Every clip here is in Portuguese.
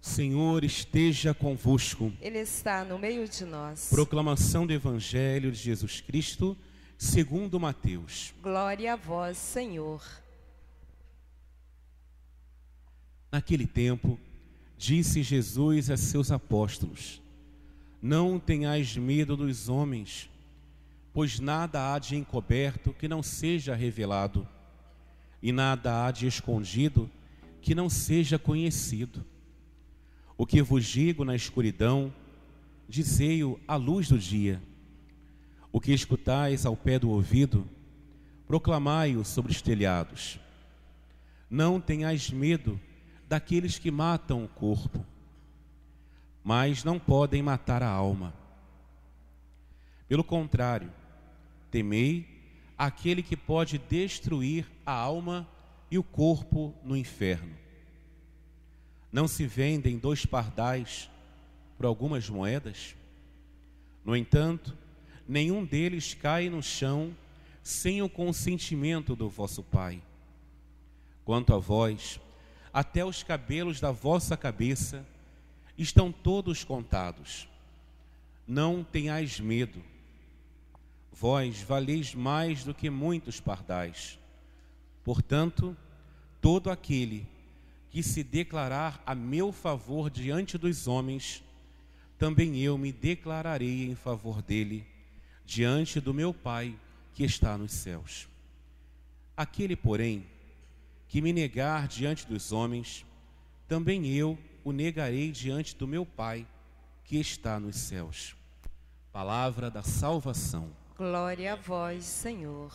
Senhor esteja convosco. Ele está no meio de nós. Proclamação do Evangelho de Jesus Cristo, segundo Mateus. Glória a vós, Senhor. Naquele tempo, disse Jesus a seus apóstolos: Não tenhais medo dos homens, pois nada há de encoberto que não seja revelado, e nada há de escondido que não seja conhecido. O que vos digo na escuridão, dizei-o à luz do dia. O que escutais ao pé do ouvido, proclamai-o sobre os telhados. Não tenhais medo daqueles que matam o corpo, mas não podem matar a alma. Pelo contrário, temei aquele que pode destruir a alma e o corpo no inferno. Não se vendem dois pardais por algumas moedas? No entanto, nenhum deles cai no chão sem o consentimento do vosso Pai. Quanto a vós, até os cabelos da vossa cabeça estão todos contados. Não tenhais medo. Vós valeis mais do que muitos pardais. Portanto, todo aquele que se declarar a meu favor diante dos homens, também eu me declararei em favor dele diante do meu Pai que está nos céus. Aquele, porém, que me negar diante dos homens, também eu o negarei diante do meu Pai que está nos céus. Palavra da salvação. Glória a vós, Senhor.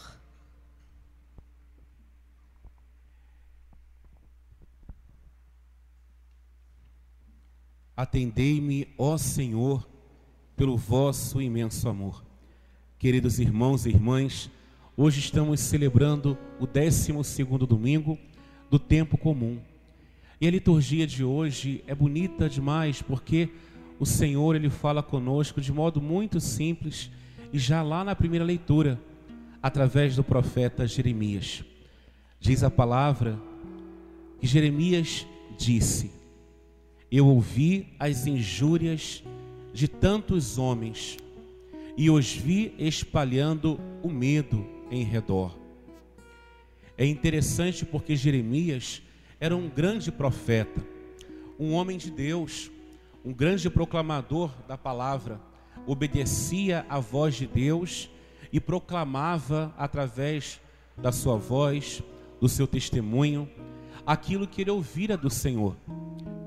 Atendei-me, ó Senhor, pelo vosso imenso amor. Queridos irmãos e irmãs, hoje estamos celebrando o 12 domingo do tempo comum. E a liturgia de hoje é bonita demais porque o Senhor ele fala conosco de modo muito simples e já lá na primeira leitura, através do profeta Jeremias. Diz a palavra que Jeremias disse: eu ouvi as injúrias de tantos homens e os vi espalhando o medo em redor. É interessante porque Jeremias era um grande profeta, um homem de Deus, um grande proclamador da palavra, obedecia à voz de Deus e proclamava através da sua voz, do seu testemunho, aquilo que ele ouvira do Senhor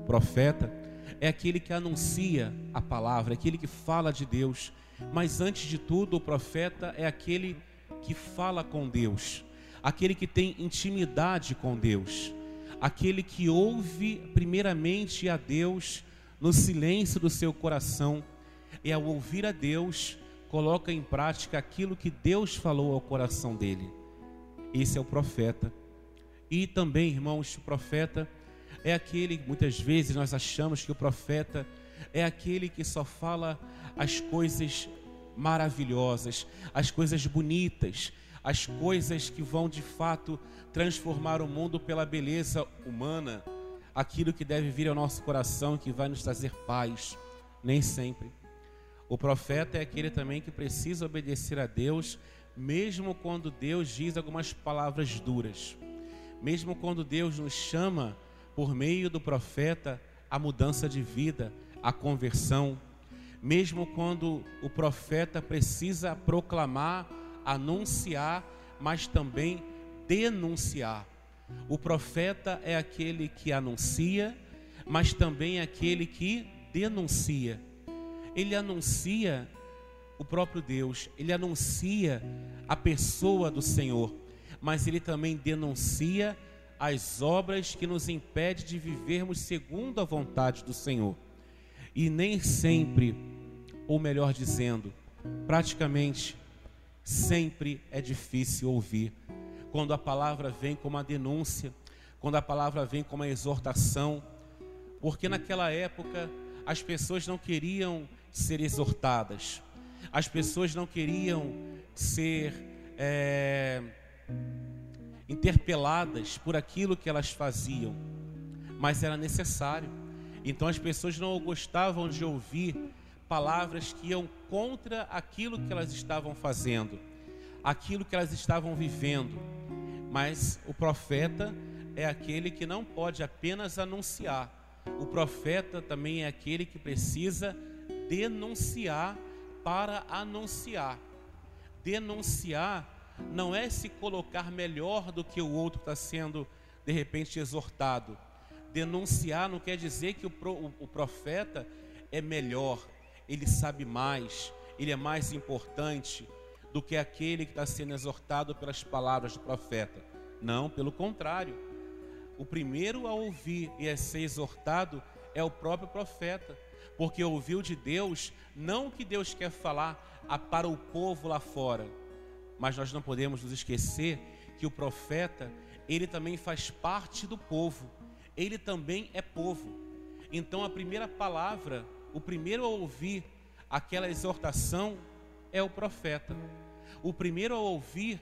profeta é aquele que anuncia a palavra, é aquele que fala de Deus. Mas antes de tudo, o profeta é aquele que fala com Deus, aquele que tem intimidade com Deus, aquele que ouve primeiramente a Deus no silêncio do seu coração e ao ouvir a Deus, coloca em prática aquilo que Deus falou ao coração dele. Esse é o profeta. E também, irmãos, o profeta é aquele, muitas vezes nós achamos que o profeta é aquele que só fala as coisas maravilhosas, as coisas bonitas, as coisas que vão de fato transformar o mundo pela beleza humana, aquilo que deve vir ao nosso coração, que vai nos trazer paz. Nem sempre. O profeta é aquele também que precisa obedecer a Deus, mesmo quando Deus diz algumas palavras duras, mesmo quando Deus nos chama por meio do profeta, a mudança de vida, a conversão. Mesmo quando o profeta precisa proclamar, anunciar, mas também denunciar. O profeta é aquele que anuncia, mas também é aquele que denuncia. Ele anuncia o próprio Deus, ele anuncia a pessoa do Senhor, mas ele também denuncia as obras que nos impedem de vivermos segundo a vontade do Senhor. E nem sempre, ou melhor dizendo, praticamente sempre é difícil ouvir. Quando a palavra vem como uma denúncia, quando a palavra vem como uma exortação, porque naquela época as pessoas não queriam ser exortadas, as pessoas não queriam ser é, interpeladas por aquilo que elas faziam, mas era necessário. Então as pessoas não gostavam de ouvir palavras que iam contra aquilo que elas estavam fazendo, aquilo que elas estavam vivendo. Mas o profeta é aquele que não pode apenas anunciar, o profeta também é aquele que precisa denunciar para anunciar. Denunciar não é se colocar melhor do que o outro está sendo de repente exortado. Denunciar não quer dizer que o, pro, o profeta é melhor, ele sabe mais, ele é mais importante do que aquele que está sendo exortado pelas palavras do profeta. Não, pelo contrário. O primeiro a ouvir e a ser exortado é o próprio profeta, porque ouviu de Deus não o que Deus quer falar para o povo lá fora, mas nós não podemos nos esquecer que o profeta, ele também faz parte do povo, ele também é povo. Então a primeira palavra, o primeiro a ouvir aquela exortação é o profeta. O primeiro a ouvir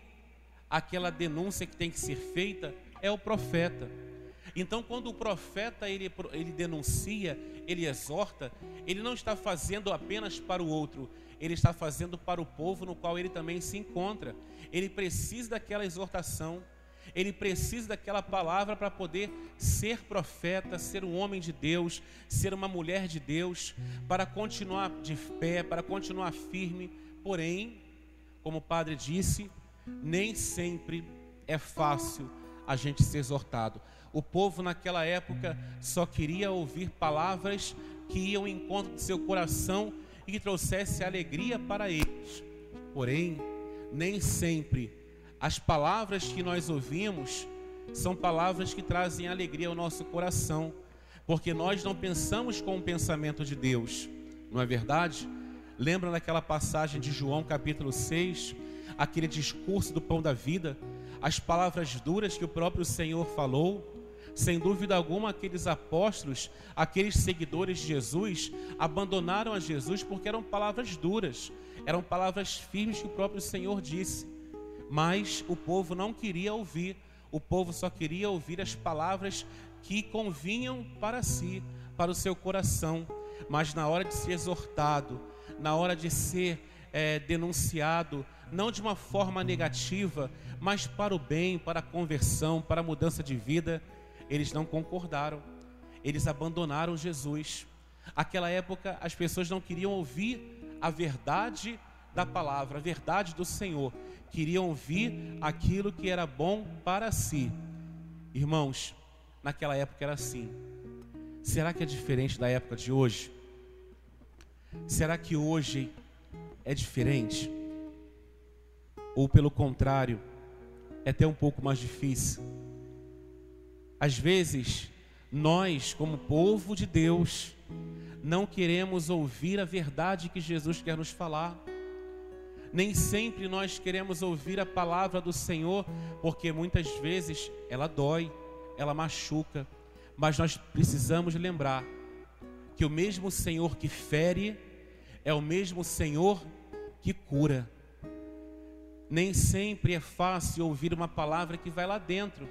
aquela denúncia que tem que ser feita é o profeta. Então, quando o profeta ele, ele denuncia, ele exorta, ele não está fazendo apenas para o outro, ele está fazendo para o povo no qual ele também se encontra. Ele precisa daquela exortação, ele precisa daquela palavra para poder ser profeta, ser um homem de Deus, ser uma mulher de Deus, para continuar de pé, para continuar firme. Porém, como o padre disse, nem sempre é fácil a gente ser exortado. O povo naquela época só queria ouvir palavras que iam em encontro do seu coração e que trouxesse alegria para eles. Porém, nem sempre as palavras que nós ouvimos são palavras que trazem alegria ao nosso coração, porque nós não pensamos com o pensamento de Deus, não é verdade? Lembra daquela passagem de João capítulo 6, aquele discurso do pão da vida, as palavras duras que o próprio Senhor falou? Sem dúvida alguma, aqueles apóstolos, aqueles seguidores de Jesus, abandonaram a Jesus porque eram palavras duras, eram palavras firmes que o próprio Senhor disse. Mas o povo não queria ouvir, o povo só queria ouvir as palavras que convinham para si, para o seu coração. Mas na hora de ser exortado, na hora de ser é, denunciado, não de uma forma negativa, mas para o bem, para a conversão, para a mudança de vida, eles não concordaram, eles abandonaram Jesus. Aquela época as pessoas não queriam ouvir a verdade da palavra, a verdade do Senhor, queriam ouvir aquilo que era bom para si. Irmãos, naquela época era assim. Será que é diferente da época de hoje? Será que hoje é diferente? Ou pelo contrário, é até um pouco mais difícil? Às vezes, nós, como povo de Deus, não queremos ouvir a verdade que Jesus quer nos falar. Nem sempre nós queremos ouvir a palavra do Senhor, porque muitas vezes ela dói, ela machuca. Mas nós precisamos lembrar que o mesmo Senhor que fere é o mesmo Senhor que cura. Nem sempre é fácil ouvir uma palavra que vai lá dentro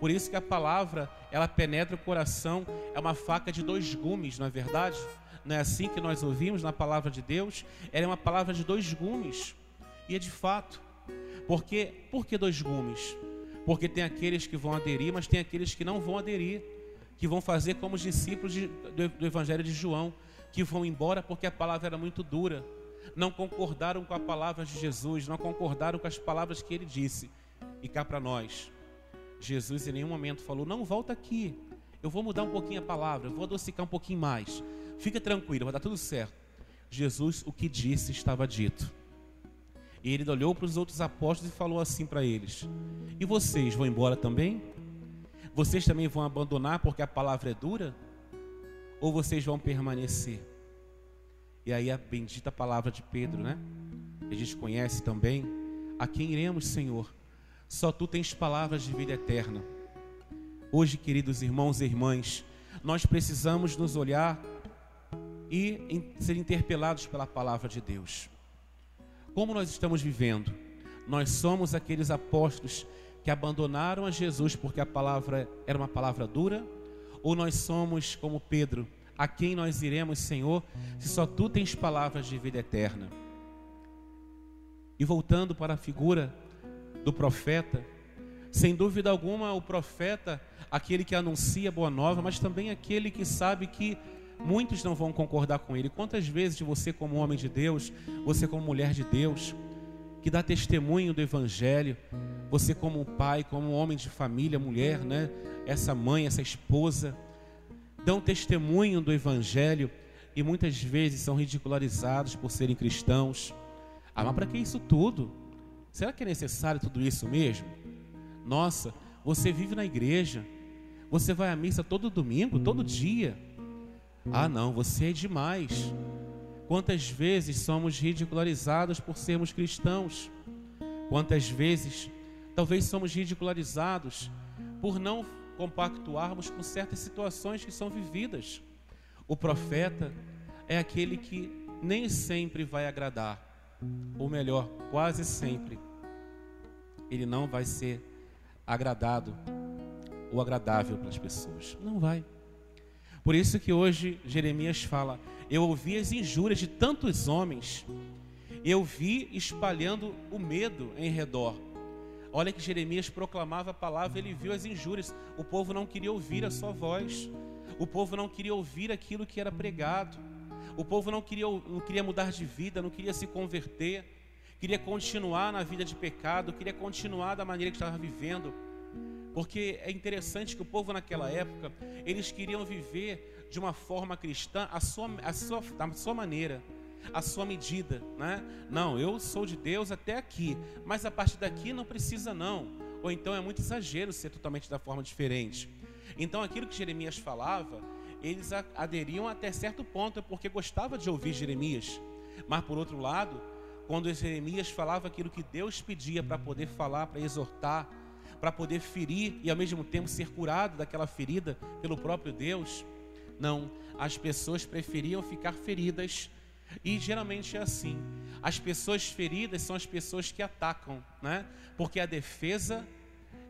por isso que a palavra, ela penetra o coração, é uma faca de dois gumes, não é verdade? Não é assim que nós ouvimos na palavra de Deus? Ela é uma palavra de dois gumes. E é de fato. Porque, por que dois gumes? Porque tem aqueles que vão aderir, mas tem aqueles que não vão aderir, que vão fazer como os discípulos de, do, do Evangelho de João, que vão embora porque a palavra era muito dura, não concordaram com a palavra de Jesus, não concordaram com as palavras que ele disse. E cá para nós, Jesus em nenhum momento falou: Não, volta aqui. Eu vou mudar um pouquinho a palavra, eu vou adocicar um pouquinho mais. Fica tranquilo, vai dar tudo certo. Jesus, o que disse, estava dito. E ele olhou para os outros apóstolos e falou assim para eles: E vocês vão embora também? Vocês também vão abandonar porque a palavra é dura? Ou vocês vão permanecer? E aí a bendita palavra de Pedro, né? A gente conhece também. A quem iremos, Senhor? Só tu tens palavras de vida eterna. Hoje, queridos irmãos e irmãs, nós precisamos nos olhar e ser interpelados pela palavra de Deus. Como nós estamos vivendo? Nós somos aqueles apóstolos que abandonaram a Jesus porque a palavra era uma palavra dura? Ou nós somos como Pedro, a quem nós iremos, Senhor, se só tu tens palavras de vida eterna? E voltando para a figura do profeta, sem dúvida alguma, o profeta, aquele que anuncia boa nova, mas também aquele que sabe que muitos não vão concordar com ele. Quantas vezes você, como homem de Deus, você, como mulher de Deus, que dá testemunho do Evangelho, você, como pai, como homem de família, mulher, né? Essa mãe, essa esposa, dão testemunho do Evangelho e muitas vezes são ridicularizados por serem cristãos. Ah, mas para que isso tudo? Será que é necessário tudo isso mesmo? Nossa, você vive na igreja, você vai à missa todo domingo, todo dia. Ah, não, você é demais. Quantas vezes somos ridicularizados por sermos cristãos? Quantas vezes talvez somos ridicularizados por não compactuarmos com certas situações que são vividas? O profeta é aquele que nem sempre vai agradar, ou melhor, quase sempre, ele não vai ser agradado ou agradável para as pessoas. Não vai. Por isso que hoje Jeremias fala: Eu ouvi as injúrias de tantos homens, eu vi espalhando o medo em redor. Olha que Jeremias proclamava a palavra, ele viu as injúrias. O povo não queria ouvir a sua voz, o povo não queria ouvir aquilo que era pregado, o povo não queria, não queria mudar de vida, não queria se converter queria continuar na vida de pecado, queria continuar da maneira que estava vivendo. Porque é interessante que o povo naquela época, eles queriam viver de uma forma cristã a sua, a sua, a sua maneira, a sua medida, né? Não, eu sou de Deus até aqui, mas a partir daqui não precisa não. Ou então é muito exagero ser totalmente da forma diferente. Então aquilo que Jeremias falava, eles aderiam até certo ponto, porque gostava de ouvir Jeremias. Mas por outro lado, quando Jeremias falava aquilo que Deus pedia para poder falar, para exortar, para poder ferir e ao mesmo tempo ser curado daquela ferida pelo próprio Deus. Não, as pessoas preferiam ficar feridas e geralmente é assim. As pessoas feridas são as pessoas que atacam, né? Porque a defesa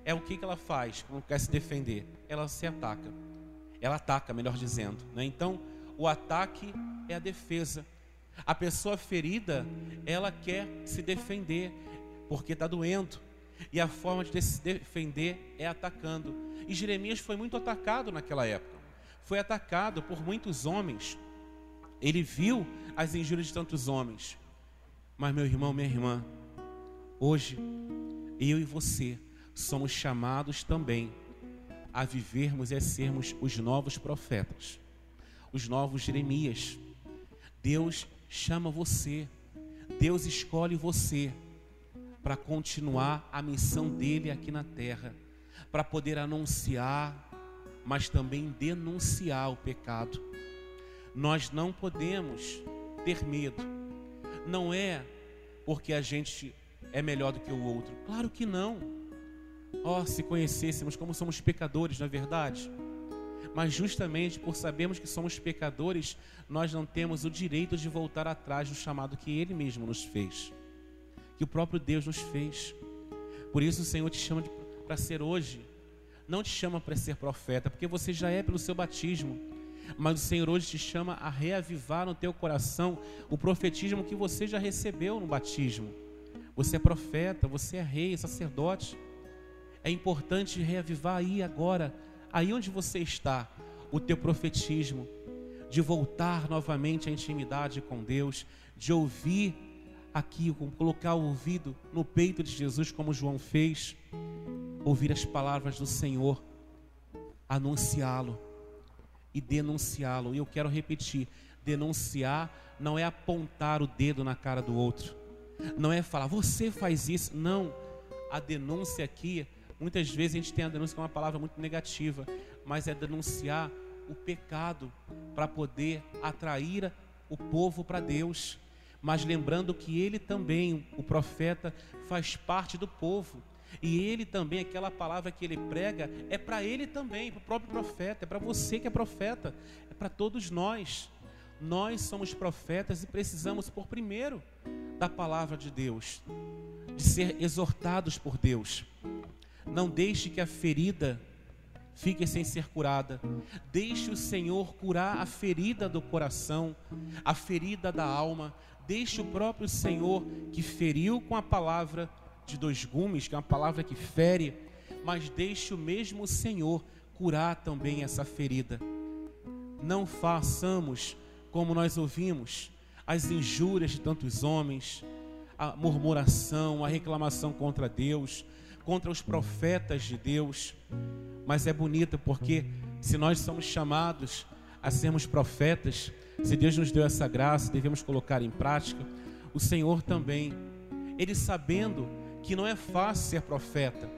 é o que, que ela faz quando quer se defender? Ela se ataca. Ela ataca, melhor dizendo. Né? Então, o ataque é a defesa. A pessoa ferida, ela quer se defender, porque está doendo. E a forma de se defender é atacando. E Jeremias foi muito atacado naquela época. Foi atacado por muitos homens. Ele viu as injúrias de tantos homens. Mas, meu irmão, minha irmã, hoje, eu e você somos chamados também a vivermos e a sermos os novos profetas, os novos Jeremias. Deus chama você. Deus escolhe você para continuar a missão dele aqui na terra, para poder anunciar, mas também denunciar o pecado. Nós não podemos ter medo. Não é porque a gente é melhor do que o outro. Claro que não. Oh, se conhecêssemos como somos pecadores, não é verdade? Mas justamente por sabermos que somos pecadores, nós não temos o direito de voltar atrás do chamado que Ele mesmo nos fez, que o próprio Deus nos fez. Por isso o Senhor te chama para ser hoje, não te chama para ser profeta, porque você já é pelo seu batismo. Mas o Senhor hoje te chama a reavivar no teu coração o profetismo que você já recebeu no batismo. Você é profeta, você é rei, sacerdote. É importante reavivar aí agora aí onde você está, o teu profetismo, de voltar novamente à intimidade com Deus, de ouvir aqui, colocar o ouvido no peito de Jesus, como João fez, ouvir as palavras do Senhor, anunciá-lo e denunciá-lo. E eu quero repetir: denunciar não é apontar o dedo na cara do outro, não é falar, você faz isso. Não, a denúncia aqui Muitas vezes a gente tem a denúncia como uma palavra muito negativa, mas é denunciar o pecado para poder atrair o povo para Deus. Mas lembrando que ele também, o profeta, faz parte do povo. E ele também, aquela palavra que ele prega, é para ele também, para o próprio profeta, é para você que é profeta, é para todos nós. Nós somos profetas e precisamos, por primeiro, da palavra de Deus, de ser exortados por Deus. Não deixe que a ferida fique sem ser curada. Deixe o Senhor curar a ferida do coração, a ferida da alma. Deixe o próprio Senhor que feriu com a palavra de dois gumes, que é uma palavra que fere, mas deixe o mesmo Senhor curar também essa ferida. Não façamos como nós ouvimos as injúrias de tantos homens, a murmuração, a reclamação contra Deus, contra os profetas de Deus. Mas é bonito porque se nós somos chamados a sermos profetas, se Deus nos deu essa graça, devemos colocar em prática. O Senhor também, ele sabendo que não é fácil ser profeta,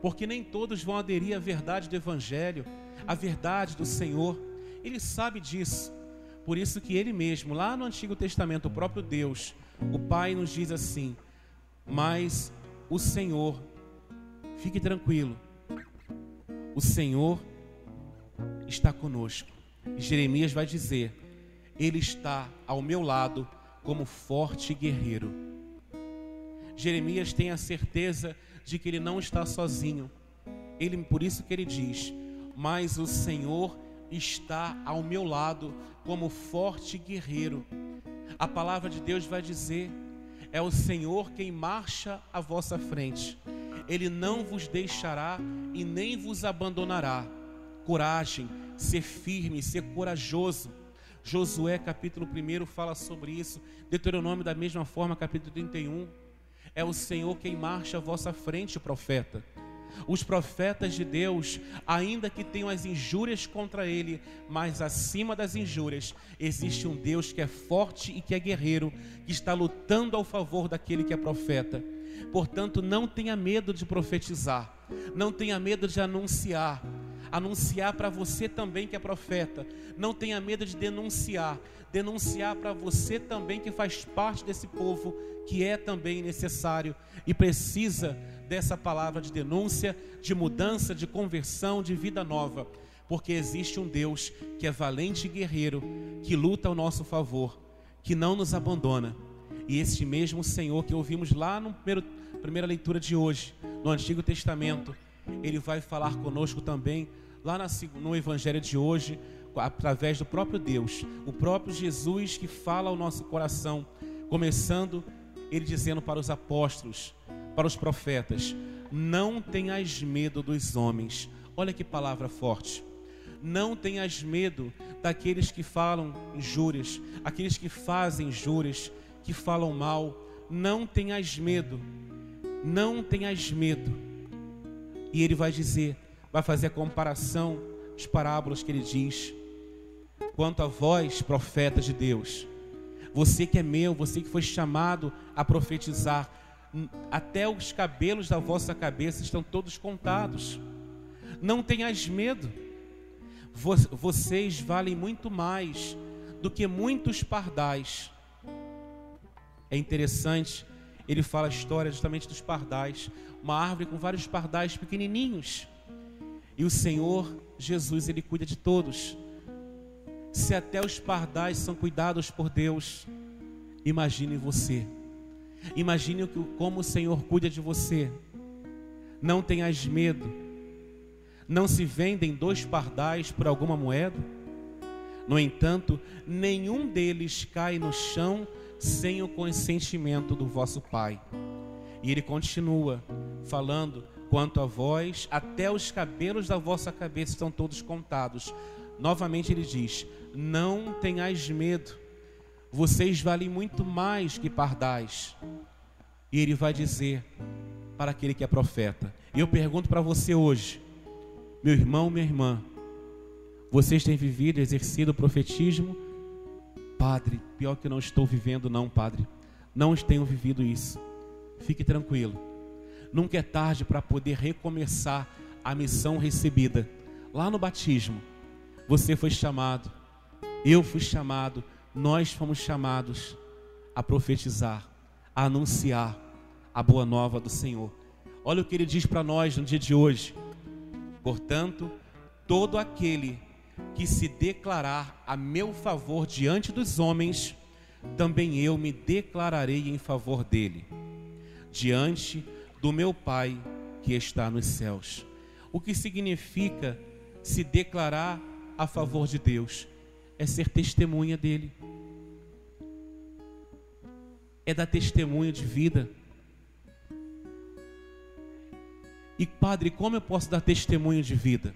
porque nem todos vão aderir à verdade do evangelho, à verdade do Senhor. Ele sabe disso. Por isso que ele mesmo, lá no Antigo Testamento, o próprio Deus, o Pai nos diz assim: "Mas o Senhor Fique tranquilo. O Senhor está conosco. Jeremias vai dizer: Ele está ao meu lado como forte guerreiro. Jeremias tem a certeza de que ele não está sozinho. Ele, por isso que ele diz: Mas o Senhor está ao meu lado como forte guerreiro. A palavra de Deus vai dizer: É o Senhor quem marcha à vossa frente. Ele não vos deixará e nem vos abandonará. Coragem, ser firme, ser corajoso. Josué capítulo 1 fala sobre isso. Deuteronômio da mesma forma, capítulo 31. É o Senhor quem marcha à vossa frente, profeta. Os profetas de Deus, ainda que tenham as injúrias contra ele, mas acima das injúrias, existe um Deus que é forte e que é guerreiro, que está lutando ao favor daquele que é profeta. Portanto, não tenha medo de profetizar, não tenha medo de anunciar, anunciar para você também que é profeta, não tenha medo de denunciar, denunciar para você também que faz parte desse povo que é também necessário e precisa dessa palavra de denúncia, de mudança, de conversão, de vida nova, porque existe um Deus que é valente e guerreiro, que luta ao nosso favor, que não nos abandona e este mesmo Senhor que ouvimos lá na primeira leitura de hoje, no Antigo Testamento, ele vai falar conosco também lá no Evangelho de hoje, através do próprio Deus, o próprio Jesus que fala ao nosso coração, começando ele dizendo para os apóstolos, para os profetas: Não tenhas medo dos homens. Olha que palavra forte. Não tenhas medo daqueles que falam injúrias, aqueles que fazem injúrias, que falam mal, não tenhas medo, não tenhas medo. E ele vai dizer, vai fazer a comparação, as parábolas que ele diz. Quanto a vós, profetas de Deus, você que é meu, você que foi chamado a profetizar, até os cabelos da vossa cabeça estão todos contados. Não tenhas medo. Vocês valem muito mais do que muitos pardais. É interessante, ele fala a história justamente dos pardais, uma árvore com vários pardais pequenininhos. E o Senhor Jesus, ele cuida de todos. Se até os pardais são cuidados por Deus, imagine você. Imagine como o Senhor cuida de você. Não tenhas medo. Não se vendem dois pardais por alguma moeda. No entanto, nenhum deles cai no chão sem o consentimento do vosso Pai. E ele continua falando: quanto a vós, até os cabelos da vossa cabeça estão todos contados. Novamente ele diz: não tenhais medo, vocês valem muito mais que pardais. E ele vai dizer para aquele que é profeta. E eu pergunto para você hoje, meu irmão, minha irmã, vocês têm vivido, exercido o profetismo Padre, pior que não estou vivendo, não, Padre. Não tenho vivido isso. Fique tranquilo. Nunca é tarde para poder recomeçar a missão recebida. Lá no batismo, você foi chamado, eu fui chamado, nós fomos chamados a profetizar, a anunciar a boa nova do Senhor. Olha o que ele diz para nós no dia de hoje. Portanto, todo aquele que se declarar a meu favor diante dos homens, também eu me declararei em favor dele, diante do meu Pai que está nos céus. O que significa se declarar a favor de Deus, é ser testemunha dele, é dar testemunho de vida. E padre, como eu posso dar testemunho de vida?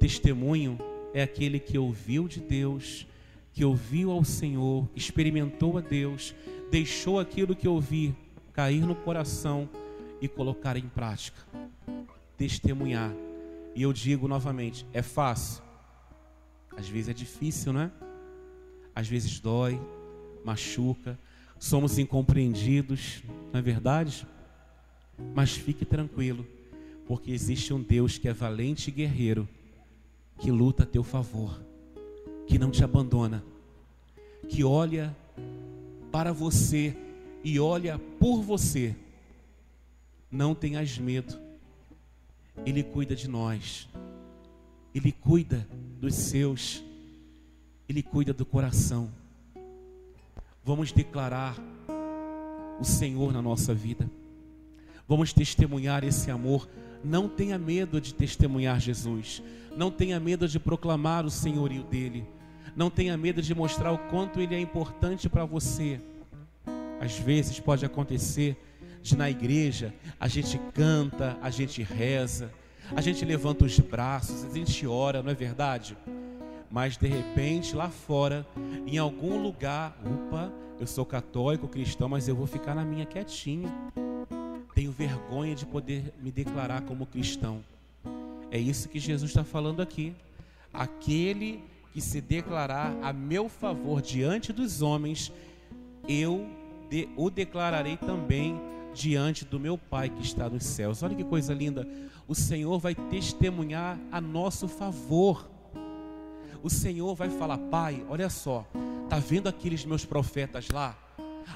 Testemunho é aquele que ouviu de Deus, que ouviu ao Senhor, experimentou a Deus, deixou aquilo que ouviu cair no coração e colocar em prática. Testemunhar. E eu digo novamente, é fácil. Às vezes é difícil, né? Às vezes dói, machuca, somos incompreendidos, não é verdade? Mas fique tranquilo, porque existe um Deus que é valente e guerreiro, que luta a teu favor, que não te abandona, que olha para você e olha por você. Não tenhas medo, Ele cuida de nós, Ele cuida dos seus, Ele cuida do coração. Vamos declarar o Senhor na nossa vida. Vamos testemunhar esse amor. Não tenha medo de testemunhar Jesus. Não tenha medo de proclamar o senhorio dele. Não tenha medo de mostrar o quanto ele é importante para você. Às vezes pode acontecer de na igreja a gente canta, a gente reza, a gente levanta os braços, a gente ora, não é verdade? Mas de repente lá fora, em algum lugar, opa, eu sou católico, cristão, mas eu vou ficar na minha quietinho tenho vergonha de poder me declarar como cristão. É isso que Jesus está falando aqui. Aquele que se declarar a meu favor diante dos homens, eu de, o declararei também diante do meu Pai que está nos céus. Olha que coisa linda. O Senhor vai testemunhar a nosso favor. O Senhor vai falar: Pai, olha só, tá vendo aqueles meus profetas lá?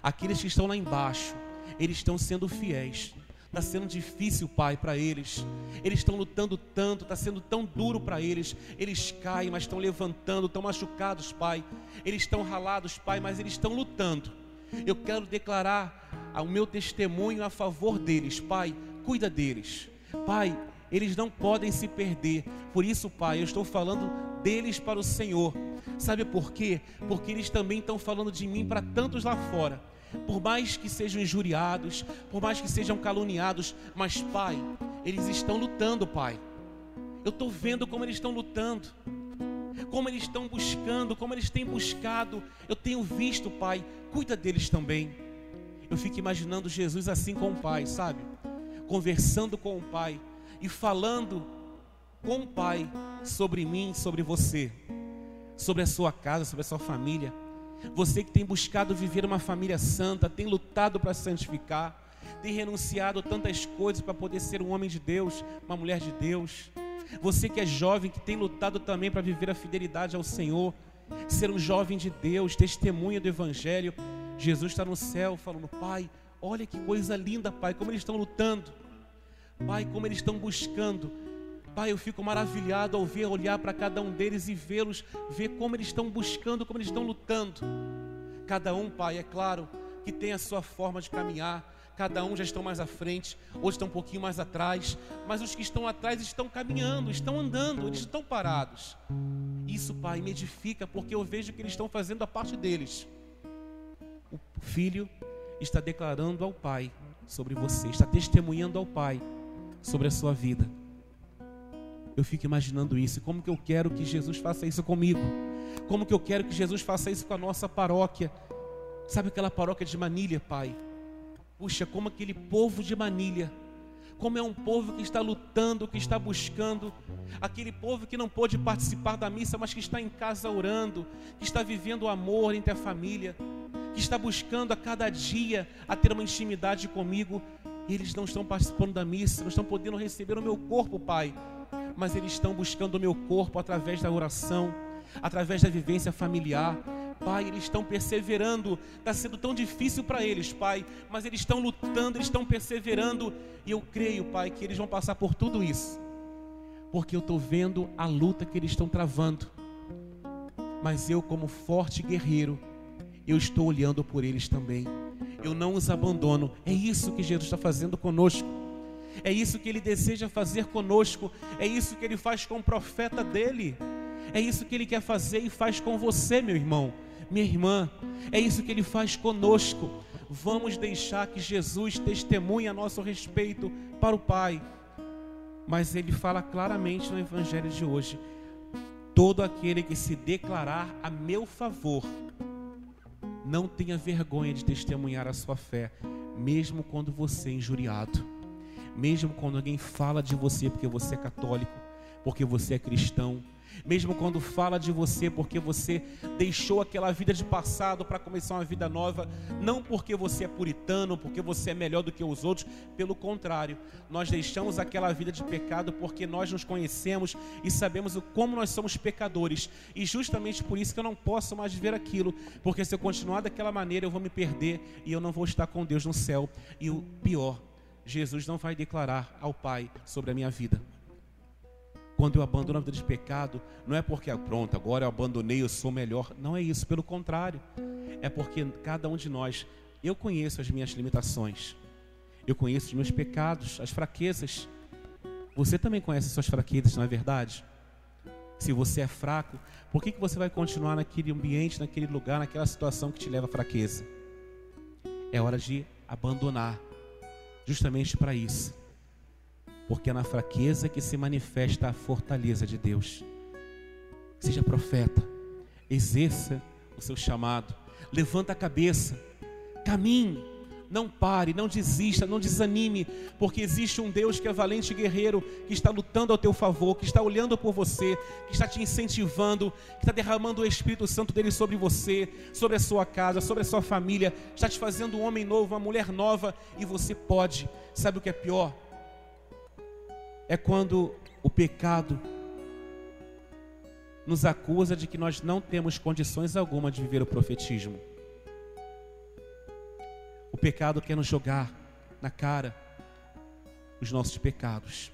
Aqueles que estão lá embaixo eles estão sendo fiéis. Está sendo difícil, Pai, para eles. Eles estão lutando tanto, está sendo tão duro para eles. Eles caem, mas estão levantando, estão machucados, Pai. Eles estão ralados, Pai, mas eles estão lutando. Eu quero declarar o meu testemunho a favor deles, Pai. Cuida deles, Pai. Eles não podem se perder. Por isso, Pai, eu estou falando deles para o Senhor. Sabe por quê? Porque eles também estão falando de mim para tantos lá fora por mais que sejam injuriados, por mais que sejam caluniados, mas, Pai, eles estão lutando, Pai. Eu estou vendo como eles estão lutando, como eles estão buscando, como eles têm buscado. Eu tenho visto, Pai, cuida deles também. Eu fico imaginando Jesus assim com o Pai, sabe? Conversando com o Pai e falando com o Pai sobre mim, sobre você, sobre a sua casa, sobre a sua família. Você que tem buscado viver uma família santa, tem lutado para santificar, tem renunciado a tantas coisas para poder ser um homem de Deus, uma mulher de Deus. Você que é jovem, que tem lutado também para viver a fidelidade ao Senhor, ser um jovem de Deus, testemunha do Evangelho. Jesus está no céu falando: Pai, olha que coisa linda, Pai, como eles estão lutando, Pai, como eles estão buscando Pai, eu fico maravilhado ao ver, olhar para cada um deles e vê-los, ver como eles estão buscando, como eles estão lutando. Cada um, Pai, é claro que tem a sua forma de caminhar. Cada um já estão mais à frente, outros estão um pouquinho mais atrás, mas os que estão atrás estão caminhando, estão andando, eles estão parados. Isso, Pai, me edifica porque eu vejo que eles estão fazendo a parte deles. O filho está declarando ao Pai sobre você, está testemunhando ao Pai sobre a sua vida eu fico imaginando isso. Como que eu quero que Jesus faça isso comigo? Como que eu quero que Jesus faça isso com a nossa paróquia? Sabe aquela paróquia de Manilha, Pai? Puxa, como aquele povo de Manilha. Como é um povo que está lutando, que está buscando, aquele povo que não pôde participar da missa, mas que está em casa orando, que está vivendo o amor entre a família, que está buscando a cada dia a ter uma intimidade comigo, e eles não estão participando da missa, não estão podendo receber o meu corpo, Pai mas eles estão buscando o meu corpo através da oração, através da vivência familiar. Pai, eles estão perseverando. Está sendo tão difícil para eles, Pai, mas eles estão lutando, eles estão perseverando. E eu creio, Pai, que eles vão passar por tudo isso, porque eu estou vendo a luta que eles estão travando. Mas eu, como forte guerreiro, eu estou olhando por eles também. Eu não os abandono. É isso que Jesus está fazendo conosco. É isso que ele deseja fazer conosco, é isso que ele faz com o profeta dele. É isso que ele quer fazer e faz com você, meu irmão, minha irmã. É isso que ele faz conosco. Vamos deixar que Jesus testemunhe a nosso respeito para o Pai. Mas ele fala claramente no evangelho de hoje: todo aquele que se declarar a meu favor, não tenha vergonha de testemunhar a sua fé, mesmo quando você é injuriado, mesmo quando alguém fala de você porque você é católico, porque você é cristão, mesmo quando fala de você porque você deixou aquela vida de passado para começar uma vida nova, não porque você é puritano, porque você é melhor do que os outros, pelo contrário, nós deixamos aquela vida de pecado porque nós nos conhecemos e sabemos como nós somos pecadores, e justamente por isso que eu não posso mais viver aquilo, porque se eu continuar daquela maneira eu vou me perder e eu não vou estar com Deus no céu, e o pior, Jesus não vai declarar ao Pai sobre a minha vida. Quando eu abandono a vida de pecado, não é porque, ah, pronto, agora eu abandonei, eu sou melhor. Não é isso, pelo contrário. É porque cada um de nós, eu conheço as minhas limitações. Eu conheço os meus pecados, as fraquezas. Você também conhece as suas fraquezas, não é verdade? Se você é fraco, por que, que você vai continuar naquele ambiente, naquele lugar, naquela situação que te leva à fraqueza? É hora de abandonar, justamente para isso porque é na fraqueza que se manifesta a fortaleza de Deus. Seja profeta, exerça o seu chamado, levanta a cabeça, caminhe, não pare, não desista, não desanime, porque existe um Deus que é valente guerreiro, que está lutando ao teu favor, que está olhando por você, que está te incentivando, que está derramando o Espírito Santo dele sobre você, sobre a sua casa, sobre a sua família, está te fazendo um homem novo, uma mulher nova, e você pode. Sabe o que é pior? é quando o pecado nos acusa de que nós não temos condições alguma de viver o profetismo. O pecado quer nos jogar na cara os nossos pecados.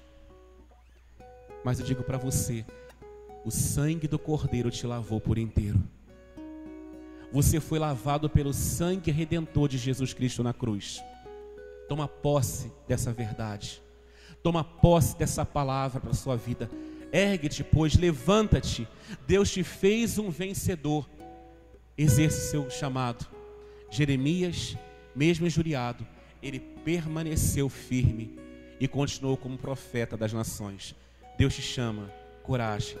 Mas eu digo para você: o sangue do Cordeiro te lavou por inteiro. Você foi lavado pelo sangue redentor de Jesus Cristo na cruz. Toma posse dessa verdade. Toma posse dessa palavra para a sua vida. Ergue-te, pois, levanta-te. Deus te fez um vencedor. Exerce seu chamado. Jeremias, mesmo injuriado, ele permaneceu firme e continuou como profeta das nações. Deus te chama, coragem.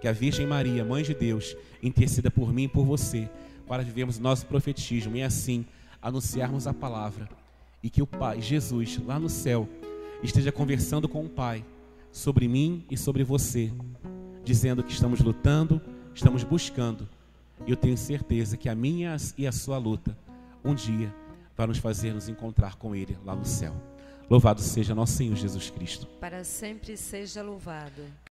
Que a Virgem Maria, Mãe de Deus, interceda por mim e por você, para vivermos nosso profetismo e assim anunciarmos a palavra. E que o Pai, Jesus, lá no céu, esteja conversando com o Pai sobre mim e sobre você, dizendo que estamos lutando, estamos buscando. Eu tenho certeza que a minha e a sua luta um dia vai nos fazer nos encontrar com Ele lá no céu. Louvado seja nosso Senhor Jesus Cristo. Para sempre seja louvado.